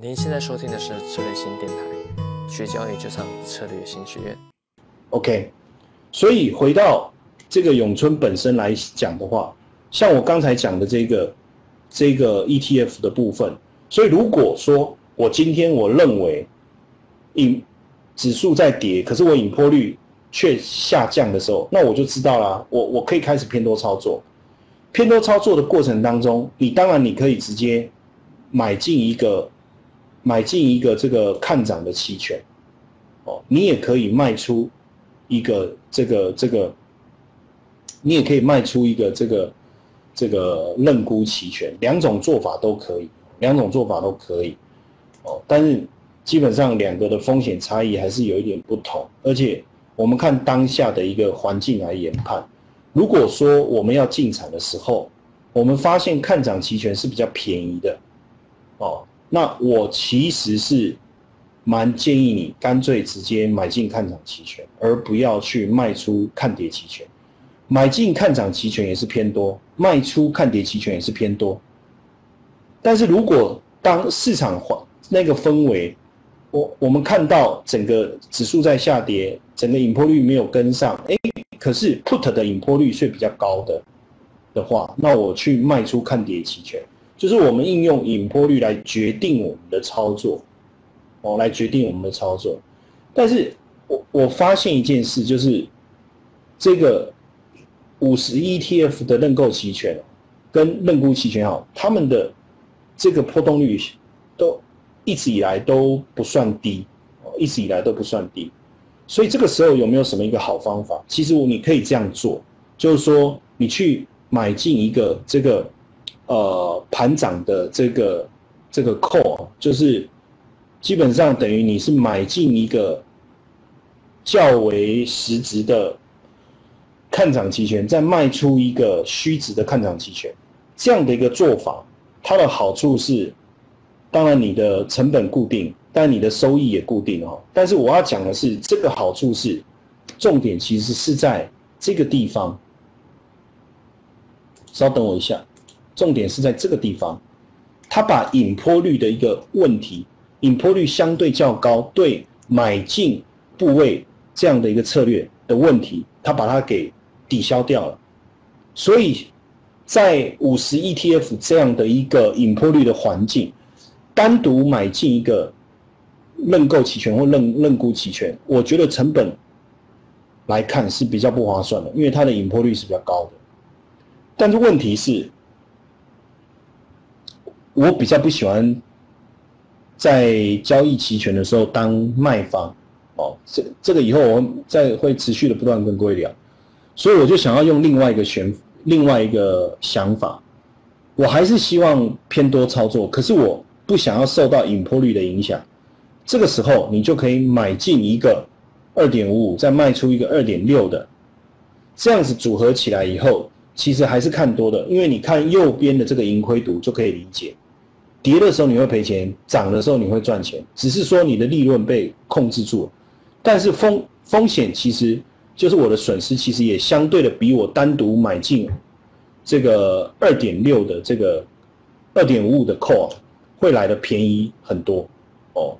您现在收听的是策略新电台，学交易就上策略新学院。OK，所以回到这个咏春本身来讲的话，像我刚才讲的这个这个 ETF 的部分，所以如果说我今天我认为引指数在跌，可是我引波率却下降的时候，那我就知道啦，我我可以开始偏多操作。偏多操作的过程当中，你当然你可以直接买进一个买进一个这个看涨的期权，哦，你也可以卖出一个这个这个，你也可以卖出一个这个这个认沽期权，两种做法都可以，两种做法都可以，哦，但是基本上两个的风险差异还是有一点不同，而且我们看当下的一个环境来研判。如果说我们要进场的时候，我们发现看涨期权是比较便宜的，哦，那我其实是蛮建议你干脆直接买进看涨期权，而不要去卖出看跌期权。买进看涨期权也是偏多，卖出看跌期权也是偏多。但是如果当市场环那个氛围，我我们看到整个指数在下跌，整个引波率没有跟上，哎。可是 put 的引波率是比较高的的话，那我去卖出看跌期权，就是我们应用引波率来决定我们的操作，哦，来决定我们的操作。但是我我发现一件事，就是这个五十 ETF 的认购期权跟认沽期权好，他们的这个波动率都一直以来都不算低，哦，一直以来都不算低。所以这个时候有没有什么一个好方法？其实我你可以这样做，就是说你去买进一个这个呃盘涨的这个这个 call，就是基本上等于你是买进一个较为实质的看涨期权，再卖出一个虚值的看涨期权，这样的一个做法，它的好处是，当然你的成本固定。但你的收益也固定哦。但是我要讲的是，这个好处是，重点其实是在这个地方。稍等我一下，重点是在这个地方，它把引坡率的一个问题，引坡率相对较高，对买进部位这样的一个策略的问题，它把它给抵消掉了。所以在五十 ETF 这样的一个引坡率的环境，单独买进一个。认购期权或认认沽期权，我觉得成本来看是比较不划算的，因为它的引坡率是比较高的。但是问题是，我比较不喜欢在交易期权的时候当卖方哦，这这个以后我再会持续的不断跟各位聊，所以我就想要用另外一个选另外一个想法，我还是希望偏多操作，可是我不想要受到引破率的影响。这个时候，你就可以买进一个二点五五，再卖出一个二点六的，这样子组合起来以后，其实还是看多的，因为你看右边的这个盈亏图就可以理解，跌的时候你会赔钱，涨的时候你会赚钱，只是说你的利润被控制住了，但是风风险其实就是我的损失，其实也相对的比我单独买进这个二点六的这个二点五五的 call 会来的便宜很多哦。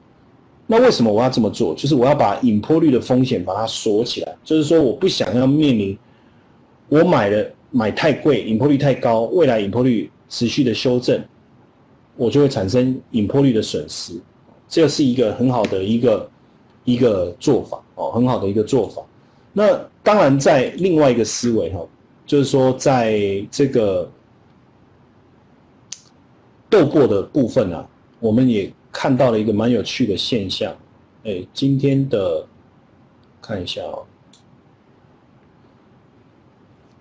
那为什么我要这么做？就是我要把引破率的风险把它锁起来，就是说我不想要面临我买了买太贵，引破率太高，未来引破率持续的修正，我就会产生引破率的损失。这是一个很好的一个一个做法哦，很好的一个做法。那当然在另外一个思维哈，就是说在这个斗过的部分啊，我们也。看到了一个蛮有趣的现象，哎，今天的看一下哦，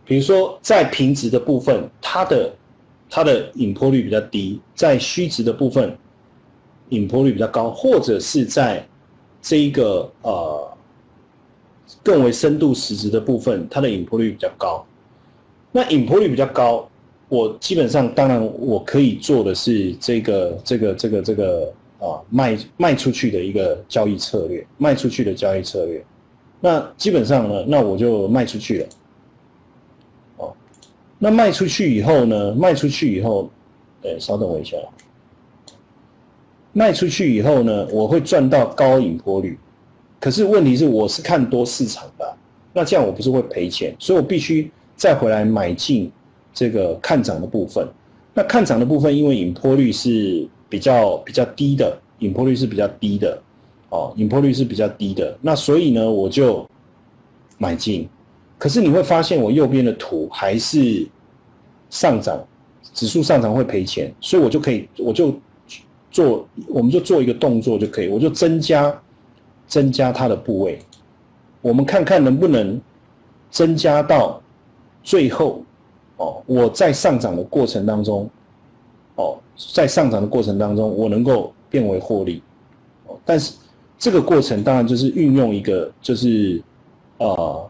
比如说在平值的部分，它的它的引波率比较低；在虚值的部分，引波率比较高，或者是在这一个呃更为深度实值的部分，它的引波率比较高。那引波率比较高。我基本上，当然我可以做的是这个、这个、这个、这个啊，卖卖出去的一个交易策略，卖出去的交易策略。那基本上呢，那我就卖出去了。那卖出去以后呢，卖出去以后，哎，稍等我一下。卖出去以后呢，我会赚到高引波率。可是问题是，我是看多市场的，那这样我不是会赔钱？所以我必须再回来买进这个看涨的部分。那看涨的部分，因为引波率是比较比较低的，引波率是比较低的，哦，引波率是比较低的。那所以呢，我就买进。可是你会发现，我右边的图还是上涨，指数上涨会赔钱，所以我就可以，我就做，我们就做一个动作就可以，我就增加。增加它的部位，我们看看能不能增加到最后哦。我在上涨的过程当中，哦，在上涨的过程当中，我能够变为获利。但是这个过程当然就是运用一个就是呃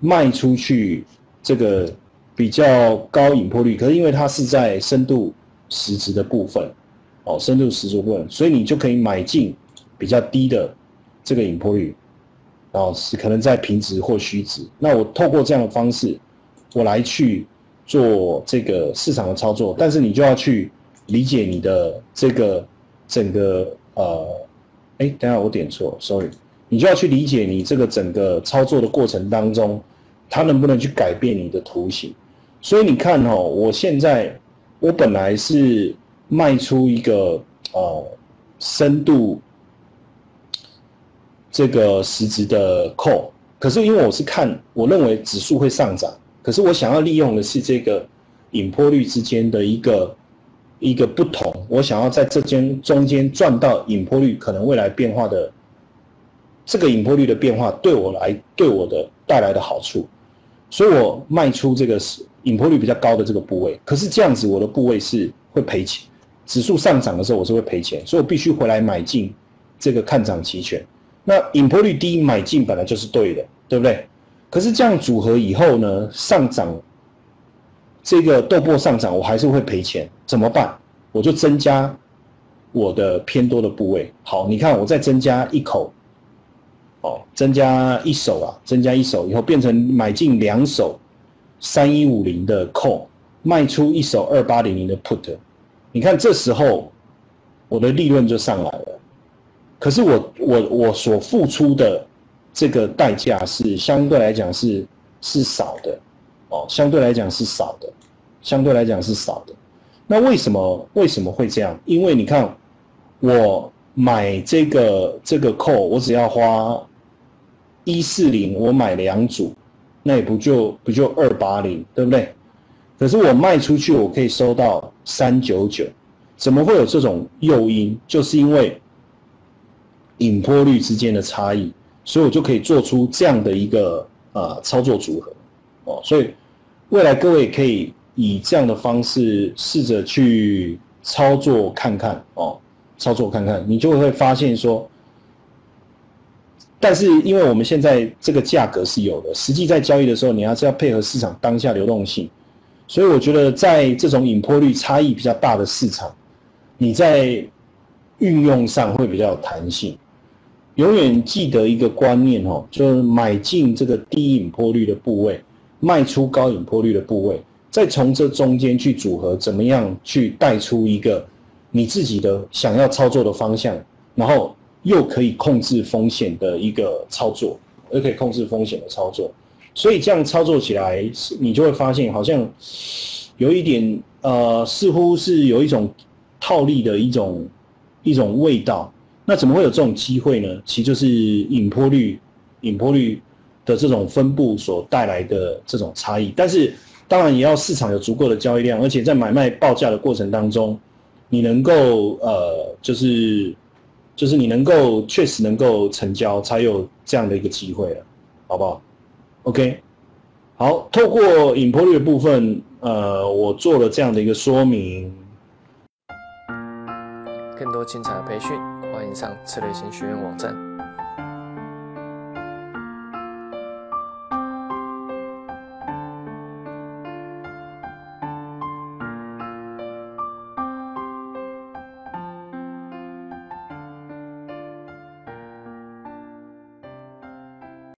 卖出去这个比较高引破率，可是因为它是在深度实值的部分哦，深度实值部分，所以你就可以买进比较低的。这个引破率，哦，是可能在平值或虚值。那我透过这样的方式，我来去做这个市场的操作。但是你就要去理解你的这个整个呃，哎，等下我点错，sorry，你就要去理解你这个整个操作的过程当中，它能不能去改变你的图形。所以你看哦，我现在我本来是卖出一个呃深度。这个实质的 call，可是因为我是看，我认为指数会上涨，可是我想要利用的是这个引波率之间的一个一个不同，我想要在这间中间赚到引波率可能未来变化的这个引波率的变化对我来对我的带来的好处，所以我卖出这个是引波率比较高的这个部位，可是这样子我的部位是会赔钱，指数上涨的时候我是会赔钱，所以我必须回来买进这个看涨期权。那引破率低买进本来就是对的，对不对？可是这样组合以后呢，上涨这个豆粕上涨，我还是会赔钱，怎么办？我就增加我的偏多的部位。好，你看我再增加一口，哦，增加一手啊，增加一手以后变成买进两手三一五零的 call，卖出一手二八零零的 put，你看这时候我的利润就上来了。可是我我我所付出的这个代价是相对来讲是是少的，哦，相对来讲是少的，相对来讲是少的。那为什么为什么会这样？因为你看，我买这个这个扣，我只要花一四零，我买两组，那也不就不就二八零，对不对？可是我卖出去，我可以收到三九九，怎么会有这种诱因？就是因为。引波率之间的差异，所以我就可以做出这样的一个呃操作组合哦。所以未来各位可以以这样的方式试着去操作看看哦，操作看看，你就会发现说，但是因为我们现在这个价格是有的，实际在交易的时候，你要是要配合市场当下流动性，所以我觉得在这种引波率差异比较大的市场，你在运用上会比较有弹性。永远记得一个观念哦，就是买进这个低引破率的部位，卖出高引破率的部位，再从这中间去组合，怎么样去带出一个你自己的想要操作的方向，然后又可以控制风险的一个操作，又可以控制风险的操作。所以这样操作起来，你就会发现好像有一点呃，似乎是有一种套利的一种一种味道。那怎么会有这种机会呢？其实就是引波率、引波率的这种分布所带来的这种差异。但是当然也要市场有足够的交易量，而且在买卖报价的过程当中，你能够呃，就是就是你能够确实能够成交，才有这样的一个机会了，好不好？OK，好，透过引波率的部分，呃，我做了这样的一个说明。更多精彩的培训。欢迎上策略型学院网站。